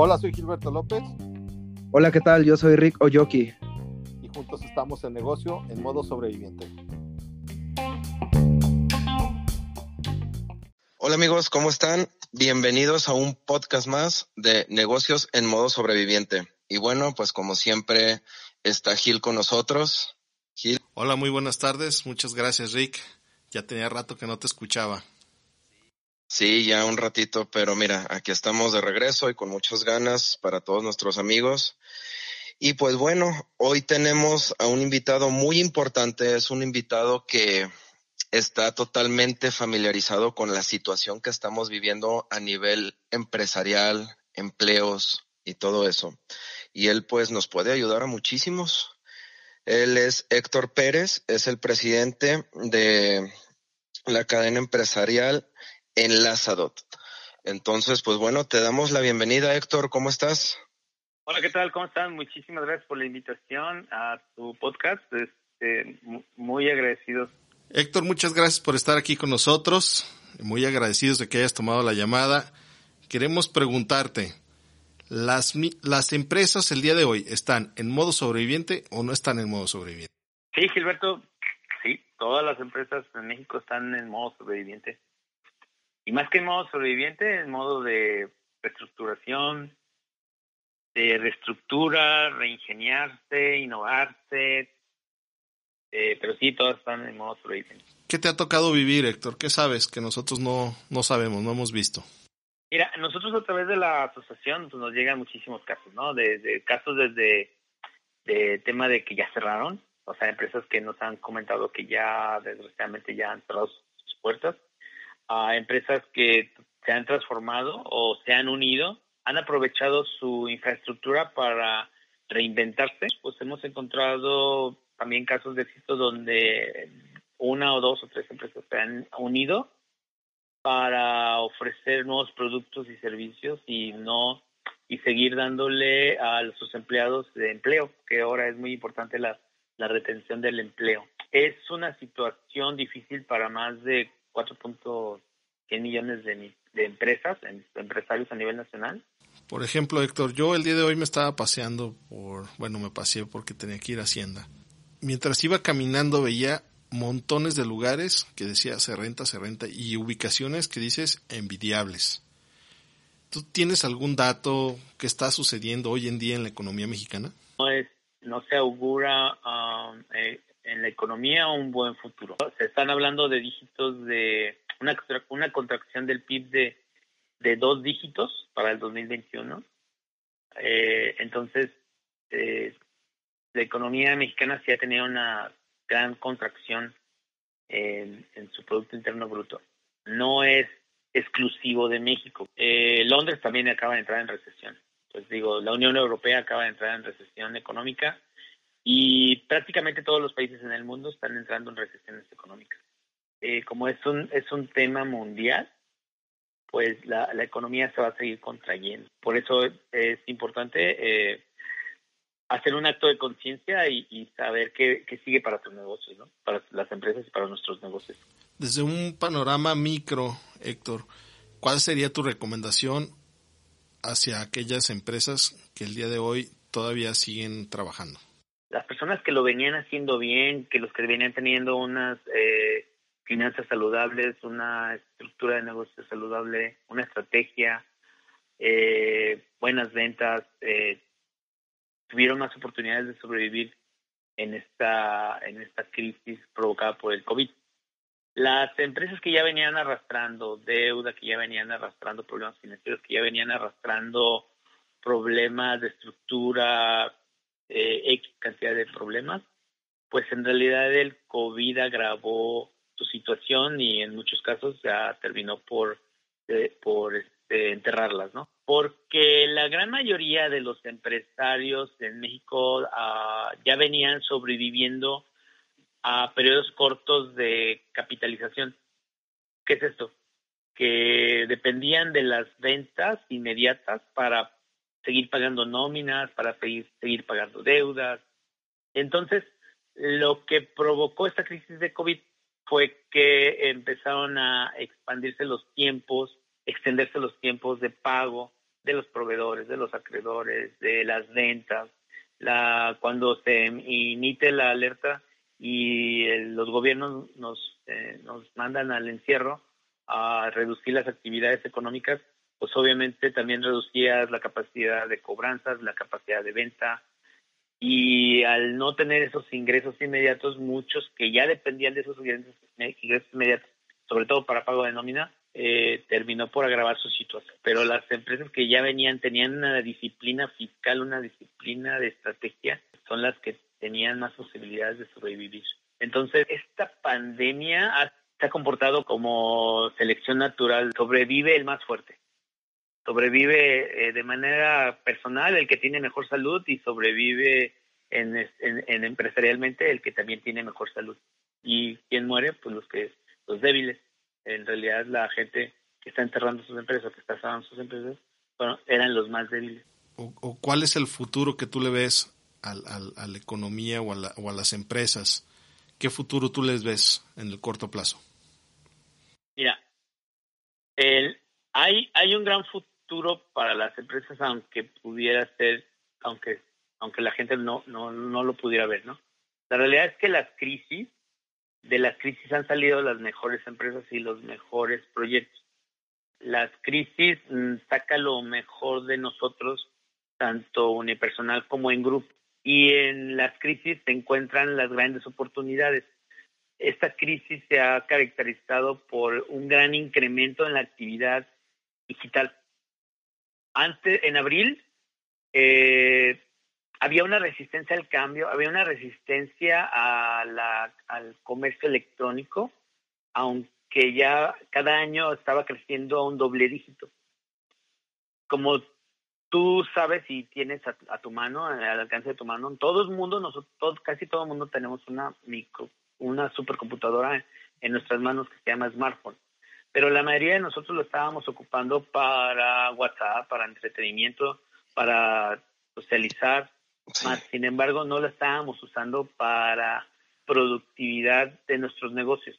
Hola, soy Gilberto López. Hola, ¿qué tal? Yo soy Rick Oyoki. Y juntos estamos en negocio en modo sobreviviente. Hola amigos, ¿cómo están? Bienvenidos a un podcast más de negocios en modo sobreviviente. Y bueno, pues como siempre está Gil con nosotros. Gil. Hola, muy buenas tardes. Muchas gracias, Rick. Ya tenía rato que no te escuchaba. Sí, ya un ratito, pero mira, aquí estamos de regreso y con muchas ganas para todos nuestros amigos. Y pues bueno, hoy tenemos a un invitado muy importante, es un invitado que está totalmente familiarizado con la situación que estamos viviendo a nivel empresarial, empleos y todo eso. Y él pues nos puede ayudar a muchísimos. Él es Héctor Pérez, es el presidente de la cadena empresarial en Lazadot. Entonces, pues bueno, te damos la bienvenida, Héctor. ¿Cómo estás? Hola, ¿qué tal? ¿Cómo están? Muchísimas gracias por la invitación a tu podcast. Este, muy agradecidos. Héctor, muchas gracias por estar aquí con nosotros. Muy agradecidos de que hayas tomado la llamada. Queremos preguntarte, ¿las, ¿las empresas el día de hoy están en modo sobreviviente o no están en modo sobreviviente? Sí, Gilberto, sí, todas las empresas en México están en modo sobreviviente. Y más que en modo sobreviviente, en modo de reestructuración, de reestructura, reingeniarse, innovarse. Eh, pero sí, todas están en modo sobreviviente. ¿Qué te ha tocado vivir, Héctor? ¿Qué sabes que nosotros no, no sabemos, no hemos visto? Mira, nosotros a través de la asociación pues, nos llegan muchísimos casos, ¿no? Desde casos desde de tema de que ya cerraron, o sea, empresas que nos han comentado que ya desgraciadamente ya han cerrado sus puertas, a empresas que se han transformado o se han unido, han aprovechado su infraestructura para reinventarse. Pues hemos encontrado también casos de éxito donde una o dos o tres empresas se han unido para ofrecer nuevos productos y servicios y no y seguir dándole a sus empleados de empleo, que ahora es muy importante la, la retención del empleo. Es una situación difícil para más de 4.100 millones de, de empresas, empresarios a nivel nacional. Por ejemplo, Héctor, yo el día de hoy me estaba paseando por, bueno, me paseé porque tenía que ir a Hacienda. Mientras iba caminando veía montones de lugares que decía se renta, se renta y ubicaciones que dices envidiables. ¿Tú tienes algún dato que está sucediendo hoy en día en la economía mexicana? No, es, no se augura um, eh, en la economía un buen futuro. Se están hablando de dígitos de una, una contracción del PIB de, de dos dígitos para el 2021. Eh, entonces, eh, la economía mexicana sí ha tenido una gran contracción en, en su Producto Interno Bruto. No es exclusivo de México. Eh, Londres también acaba de entrar en recesión. Pues digo, la Unión Europea acaba de entrar en recesión económica y prácticamente todos los países en el mundo están entrando en recesiones económicas. Eh, como es un, es un tema mundial, pues la, la, economía se va a seguir contrayendo. Por eso es importante eh, hacer un acto de conciencia y, y, saber qué, qué, sigue para tus negocios, ¿no? para las empresas y para nuestros negocios. Desde un panorama micro, Héctor, ¿cuál sería tu recomendación hacia aquellas empresas que el día de hoy todavía siguen trabajando? las personas que lo venían haciendo bien, que los que venían teniendo unas eh, finanzas saludables, una estructura de negocio saludable, una estrategia, eh, buenas ventas, eh, tuvieron más oportunidades de sobrevivir en esta en esta crisis provocada por el COVID. Las empresas que ya venían arrastrando deuda, que ya venían arrastrando problemas financieros, que ya venían arrastrando problemas de estructura, eh, X cantidad de problemas, pues en realidad el COVID agravó su situación y en muchos casos ya terminó por, eh, por este, enterrarlas, ¿no? Porque la gran mayoría de los empresarios en México uh, ya venían sobreviviendo a periodos cortos de capitalización. ¿Qué es esto? Que dependían de las ventas inmediatas para seguir pagando nóminas, para seguir, seguir pagando deudas. Entonces, lo que provocó esta crisis de COVID fue que empezaron a expandirse los tiempos, extenderse los tiempos de pago de los proveedores, de los acreedores, de las ventas. La, cuando se emite la alerta y los gobiernos nos, eh, nos mandan al encierro a reducir las actividades económicas, pues obviamente también reducía la capacidad de cobranzas, la capacidad de venta, y al no tener esos ingresos inmediatos, muchos que ya dependían de esos ingresos, inmediatos, sobre todo para pago de nómina, eh, terminó por agravar su situación. Pero las empresas que ya venían, tenían una disciplina fiscal, una disciplina de estrategia, son las que tenían más posibilidades de sobrevivir. Entonces, esta pandemia se ha comportado como selección natural, sobrevive el más fuerte sobrevive eh, de manera personal el que tiene mejor salud y sobrevive en, en, empresarialmente el que también tiene mejor salud. Y quién muere, pues los que los débiles. En realidad la gente que está enterrando sus empresas, que está cerrando sus empresas, bueno, eran los más débiles. O, cuál es el futuro que tú le ves al, al, a la economía o a, la, o a las empresas? ¿Qué futuro tú les ves en el corto plazo? Mira, el, hay, hay un gran futuro para las empresas, aunque pudiera ser, aunque, aunque la gente no, no, no lo pudiera ver, ¿no? La realidad es que las crisis, de las crisis han salido las mejores empresas y los mejores proyectos. Las crisis mm, sacan lo mejor de nosotros, tanto unipersonal como en grupo. Y en las crisis se encuentran las grandes oportunidades. Esta crisis se ha caracterizado por un gran incremento en la actividad digital antes, en abril, eh, había una resistencia al cambio, había una resistencia a la, al comercio electrónico, aunque ya cada año estaba creciendo a un doble dígito. Como tú sabes y tienes a, tu mano, al alcance de tu mano, en todo el mundo, nosotros, casi todo el mundo tenemos una micro, una supercomputadora en nuestras manos que se llama smartphone pero la mayoría de nosotros lo estábamos ocupando para WhatsApp, para entretenimiento, para socializar, más sin embargo no lo estábamos usando para productividad de nuestros negocios.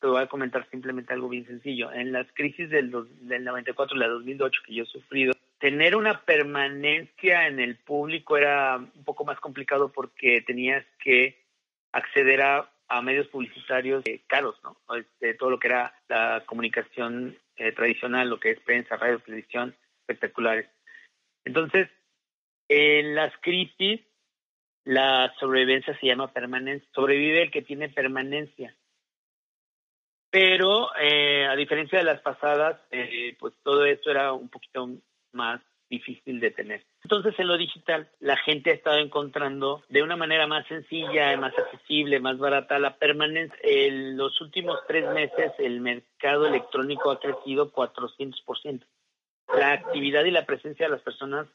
Te voy a comentar simplemente algo bien sencillo. En las crisis del, del 94 y la 2008 que yo he sufrido, tener una permanencia en el público era un poco más complicado porque tenías que acceder a a medios publicitarios eh, caros, ¿no? Este, todo lo que era la comunicación eh, tradicional, lo que es prensa, radio, televisión, espectaculares. Entonces, en las crisis, la sobrevivencia se llama permanencia. Sobrevive el que tiene permanencia. Pero, eh, a diferencia de las pasadas, pues todo esto era un poquito más difícil de tener. Entonces, en lo digital, la gente ha estado encontrando de una manera más sencilla, más accesible, más barata la permanencia. En los últimos tres meses, el mercado electrónico ha crecido 400%. La actividad y la presencia de las personas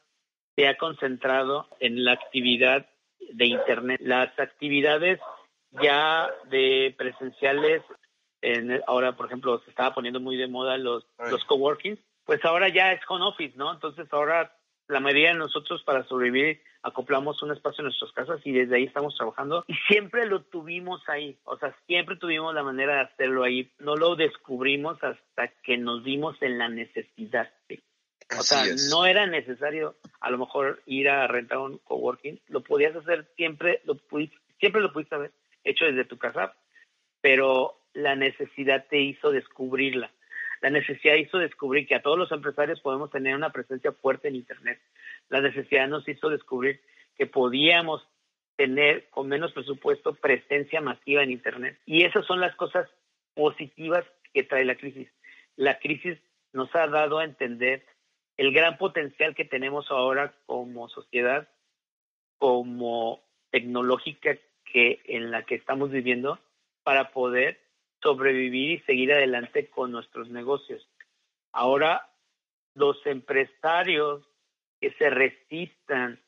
se ha concentrado en la actividad de Internet. Las actividades ya de presenciales, en, ahora, por ejemplo, se estaba poniendo muy de moda los, los coworkings, pues ahora ya es home office, ¿no? Entonces ahora la mayoría de nosotros para sobrevivir acoplamos un espacio en nuestras casas y desde ahí estamos trabajando. Y siempre lo tuvimos ahí, o sea, siempre tuvimos la manera de hacerlo ahí, no lo descubrimos hasta que nos dimos en la necesidad. O sea, no era necesario a lo mejor ir a rentar un coworking, lo podías hacer siempre, lo pudiste, siempre lo pudiste haber hecho desde tu casa, pero la necesidad te hizo descubrirla la necesidad hizo descubrir que a todos los empresarios podemos tener una presencia fuerte en Internet. La necesidad nos hizo descubrir que podíamos tener con menos presupuesto presencia masiva en Internet. Y esas son las cosas positivas que trae la crisis. La crisis nos ha dado a entender el gran potencial que tenemos ahora como sociedad, como tecnológica que en la que estamos viviendo para poder sobrevivir y seguir adelante con nuestros negocios. Ahora, los empresarios que se resistan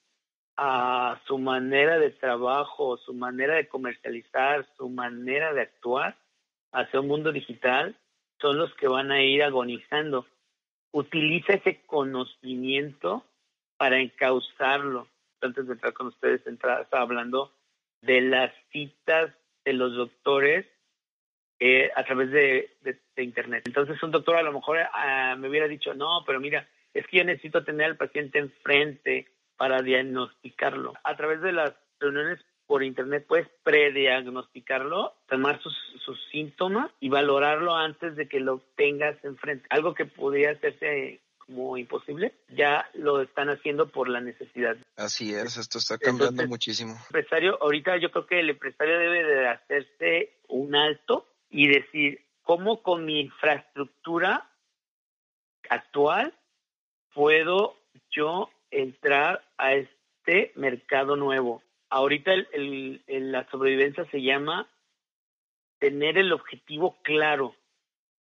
a su manera de trabajo, su manera de comercializar, su manera de actuar hacia un mundo digital, son los que van a ir agonizando. Utiliza ese conocimiento para encauzarlo. Antes de entrar con ustedes, estaba hablando de las citas de los doctores eh, a través de, Internet. Entonces un doctor a lo mejor ah, me hubiera dicho, no, pero mira, es que yo necesito tener al paciente enfrente para diagnosticarlo. A través de las reuniones por internet puedes prediagnosticarlo, tomar sus, sus, síntomas y valorarlo antes de que lo tengas enfrente. Algo que podría hacerse como imposible, ya lo están haciendo por la necesidad. Así es, esto está cambiando muchísimo. empresario, ahorita yo creo que el empresario debe de hacerse un alto y decir, ¿cómo con mi infraestructura actual puedo yo entrar a este mercado nuevo? Ahorita la sobrevivencia se llama tener el objetivo claro.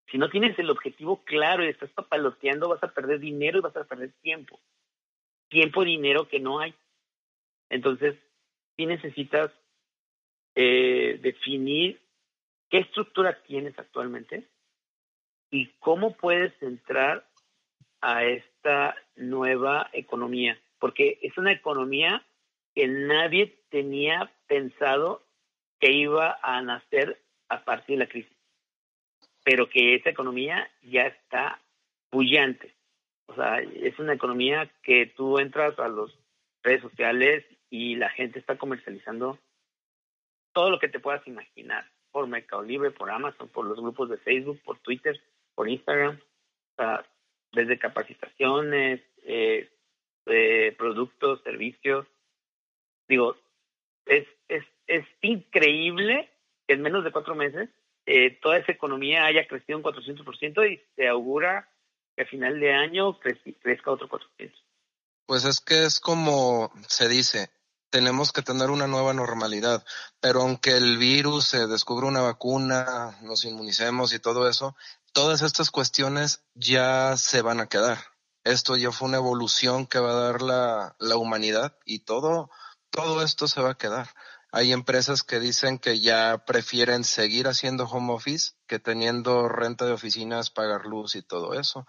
Si no tienes el objetivo claro y estás papaloteando, vas a perder dinero y vas a perder tiempo. Tiempo, dinero que no hay. Entonces, sí necesitas eh, definir qué estructura tienes actualmente y cómo puedes entrar a esta nueva economía, porque es una economía que nadie tenía pensado que iba a nacer a partir de la crisis, pero que esa economía ya está bullante. O sea, es una economía que tú entras a las redes sociales y la gente está comercializando todo lo que te puedas imaginar por Mercado Libre, por Amazon, por los grupos de Facebook, por Twitter, por Instagram, desde capacitaciones, eh, eh, productos, servicios. Digo, es, es, es increíble que en menos de cuatro meses eh, toda esa economía haya crecido un 400% y se augura que a final de año crezca otro 400%. Pues es que es como se dice, tenemos que tener una nueva normalidad. Pero aunque el virus se descubra una vacuna, nos inmunicemos y todo eso, todas estas cuestiones ya se van a quedar. Esto ya fue una evolución que va a dar la, la humanidad y todo, todo esto se va a quedar. Hay empresas que dicen que ya prefieren seguir haciendo home office que teniendo renta de oficinas, pagar luz y todo eso.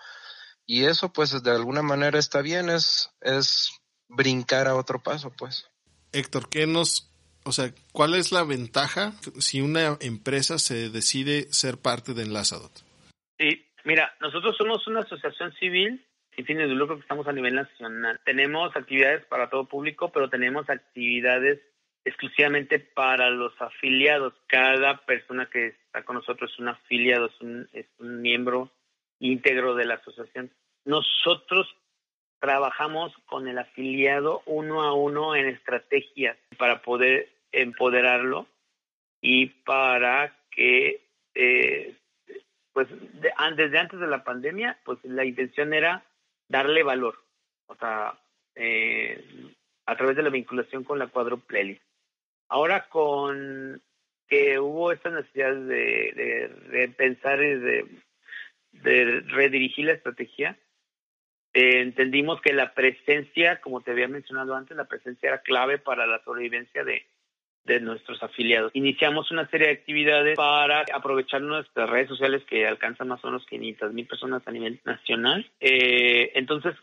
Y eso pues de alguna manera está bien, es, es brincar a otro paso pues. Héctor, ¿qué nos, o sea, cuál es la ventaja si una empresa se decide ser parte de Enlazadot? Sí, mira, nosotros somos una asociación civil sin fines de lucro que estamos a nivel nacional. Tenemos actividades para todo público, pero tenemos actividades exclusivamente para los afiliados. Cada persona que está con nosotros es un afiliado, es un, es un miembro íntegro de la asociación. Nosotros trabajamos con el afiliado uno a uno en estrategias para poder empoderarlo y para que, eh, pues, desde antes de la pandemia, pues la intención era darle valor, o sea, eh, a través de la vinculación con la cuadrupleli. Ahora con que hubo esta necesidad de, de, pensar y de, de redirigir la estrategia, eh, entendimos que la presencia, como te había mencionado antes, la presencia era clave para la sobrevivencia de, de nuestros afiliados. Iniciamos una serie de actividades para aprovechar nuestras redes sociales que alcanzan más o menos 500 mil personas a nivel nacional. Eh, entonces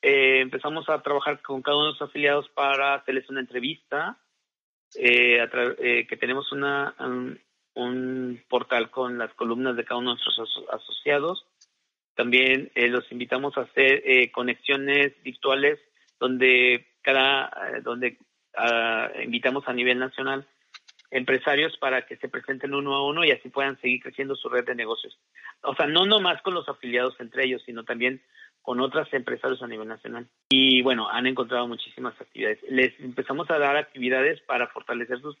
eh, empezamos a trabajar con cada uno de los afiliados para hacerles una entrevista, que tenemos una, un, un, portal con las columnas de cada uno de nuestros asociados también eh, los invitamos a hacer eh, conexiones virtuales donde cada eh, donde ah, invitamos a nivel nacional empresarios para que se presenten uno a uno y así puedan seguir creciendo su red de negocios. O sea, no nomás con los afiliados entre ellos, sino también con otros empresarios a nivel nacional. Y bueno, han encontrado muchísimas actividades. Les empezamos a dar actividades para fortalecer sus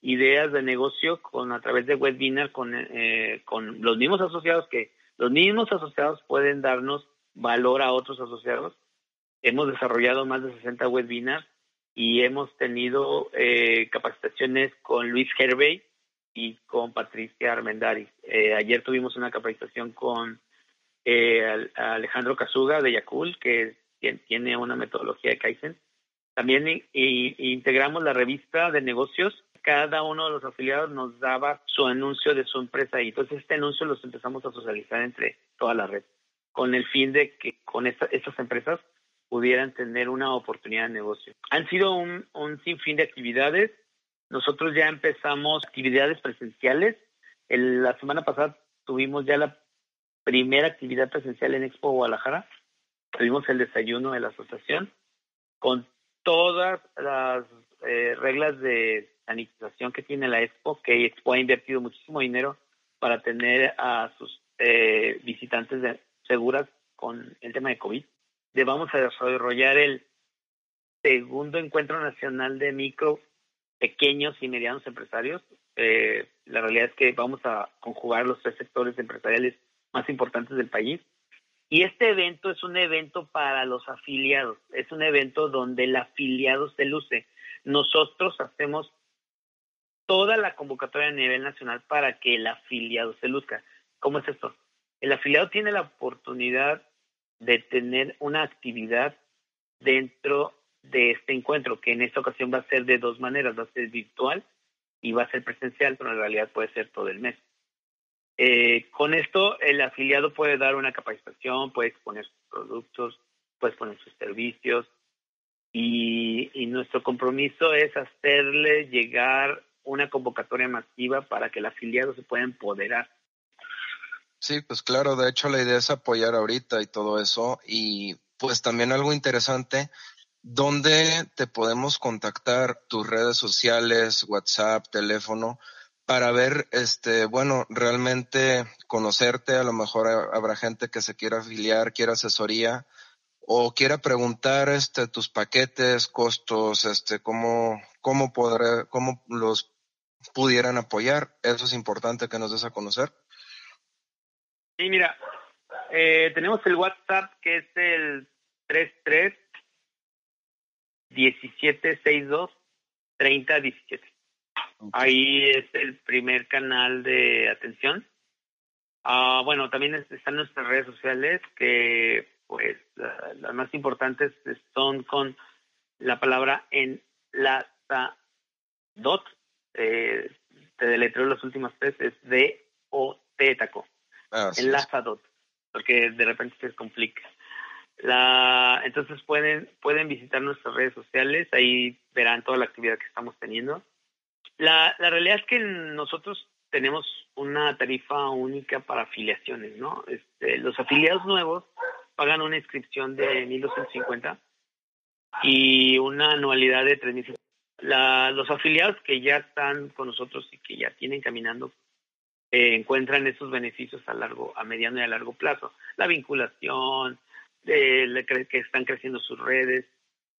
ideas de negocio con a través de webinar con, con los mismos asociados que los mismos asociados pueden darnos valor a otros asociados. Hemos desarrollado más de 60 webinars y hemos tenido eh, capacitaciones con Luis Hervey y con Patricia Armendari. Eh, ayer tuvimos una capacitación con eh, Alejandro Casuga de Yacul, que tiene una metodología de Kaizen. También integramos la revista de negocios cada uno de los afiliados nos daba su anuncio de su empresa y entonces este anuncio los empezamos a socializar entre toda la red con el fin de que con estas empresas pudieran tener una oportunidad de negocio. Han sido un, un sinfín de actividades. Nosotros ya empezamos actividades presenciales la semana pasada tuvimos ya la primera actividad presencial en Expo Guadalajara. Tuvimos el desayuno de la asociación con todas las eh, reglas de sanitización que tiene la Expo, que Expo ha invertido muchísimo dinero para tener a sus eh, visitantes seguras con el tema de COVID. De vamos a desarrollar el segundo encuentro nacional de micro, pequeños y medianos empresarios. Eh, la realidad es que vamos a conjugar los tres sectores empresariales más importantes del país. Y este evento es un evento para los afiliados, es un evento donde el afiliado se luce. Nosotros hacemos toda la convocatoria a nivel nacional para que el afiliado se luzca. ¿Cómo es esto? El afiliado tiene la oportunidad de tener una actividad dentro de este encuentro, que en esta ocasión va a ser de dos maneras, va a ser virtual y va a ser presencial, pero en realidad puede ser todo el mes. Eh, con esto, el afiliado puede dar una capacitación, puede exponer sus productos, puede exponer sus servicios y, nuestro compromiso es hacerle llegar una convocatoria masiva para que el afiliado se pueda empoderar. Sí, pues claro, de hecho la idea es apoyar ahorita y todo eso y pues también algo interesante, ¿dónde te podemos contactar? Tus redes sociales, WhatsApp, teléfono, para ver, este, bueno, realmente conocerte, a lo mejor habrá gente que se quiera afiliar, quiera asesoría o quiera preguntar, este, tus paquetes, costos, este, cómo, cómo podré, cómo los pudieran apoyar. Eso es importante que nos des a conocer. Sí, mira, eh, tenemos el WhatsApp que es el 33 1762 3017. Ahí es el primer canal de atención. Ah, bueno, también están nuestras redes sociales que, pues, las más importantes son con la palabra en la dot. Eh, te deletreo las últimas tres, es D O T taco. en la dot, porque de repente se complica. La, entonces pueden pueden visitar nuestras redes sociales, ahí verán toda la actividad que estamos teniendo. La, la realidad es que nosotros tenemos una tarifa única para afiliaciones, ¿no? Este, los afiliados nuevos pagan una inscripción de 1.250 y una anualidad de 3.000. Los afiliados que ya están con nosotros y que ya tienen caminando eh, encuentran esos beneficios a largo, a mediano y a largo plazo. La vinculación, de, que están creciendo sus redes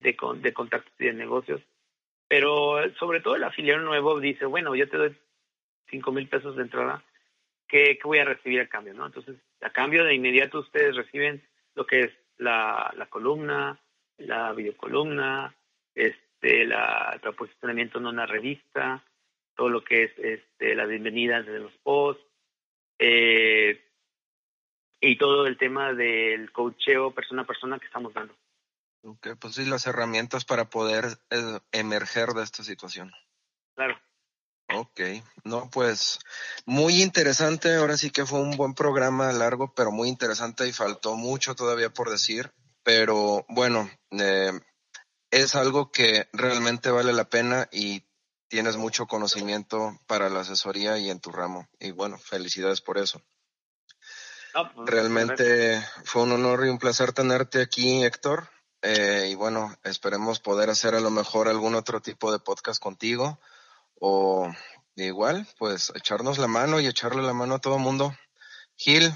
de, de contactos y de negocios. Pero sobre todo el afiliado nuevo dice, bueno, yo te doy cinco mil pesos de entrada, ¿qué, voy a recibir a cambio? ¿no? Entonces, a cambio de inmediato ustedes reciben lo que es la, la columna, la videocolumna, este, la, el posicionamiento en una revista, todo lo que es este, las bienvenidas de los posts, eh, y todo el tema del coacheo persona a persona que estamos dando. Ok, pues sí, las herramientas para poder eh, emerger de esta situación. Claro. Ok, no, pues muy interesante. Ahora sí que fue un buen programa largo, pero muy interesante y faltó mucho todavía por decir. Pero bueno, eh, es algo que realmente vale la pena y tienes mucho conocimiento para la asesoría y en tu ramo. Y bueno, felicidades por eso. Pues, realmente fue un honor y un placer tenerte aquí, Héctor. Eh, y bueno, esperemos poder hacer a lo mejor algún otro tipo de podcast contigo o igual, pues echarnos la mano y echarle la mano a todo mundo. Gil.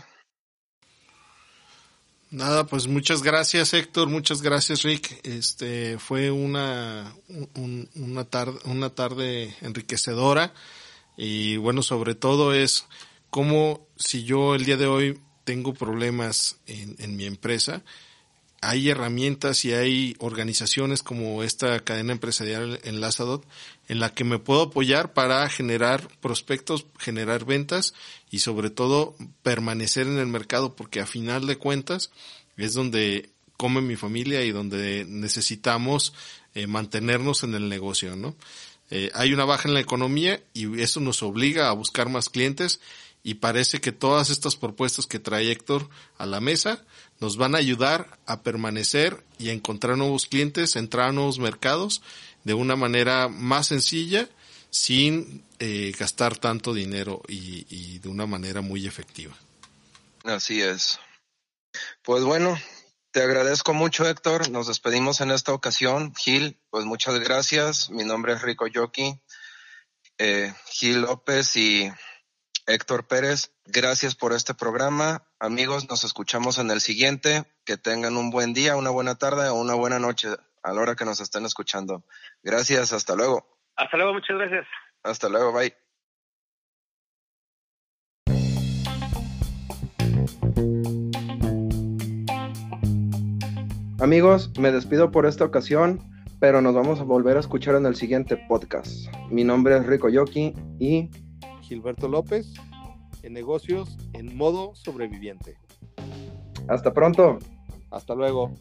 Nada, pues muchas gracias Héctor, muchas gracias Rick. Este fue una una tarde una tarde enriquecedora y bueno, sobre todo es como si yo el día de hoy tengo problemas en, en mi empresa, hay herramientas y hay organizaciones como esta cadena empresarial en Lazadot en la que me puedo apoyar para generar prospectos, generar ventas y sobre todo permanecer en el mercado porque a final de cuentas es donde come mi familia y donde necesitamos eh, mantenernos en el negocio, ¿no? Eh, hay una baja en la economía y eso nos obliga a buscar más clientes y parece que todas estas propuestas que trae Héctor a la mesa nos van a ayudar a permanecer y a encontrar nuevos clientes, entrar a nuevos mercados de una manera más sencilla, sin eh, gastar tanto dinero y, de una manera muy efectiva. Así es. Pues bueno, te agradezco mucho, Héctor. Nos despedimos en esta ocasión. Gil, pues muchas gracias. Mi nombre es Rico Yoki. Eh, Gil López y Héctor Pérez, gracias por este programa. Amigos, nos escuchamos en el siguiente. Que tengan un buen día, una buena tarde o una buena noche a la hora que nos estén escuchando. Gracias, hasta luego. Hasta luego, muchas gracias. Hasta luego, bye. Amigos, me despido por esta ocasión, pero nos vamos a volver a escuchar en el siguiente podcast. Mi nombre es Rico Yoki y Gilberto López, en negocios en modo sobreviviente. hasta pronto. Hasta luego.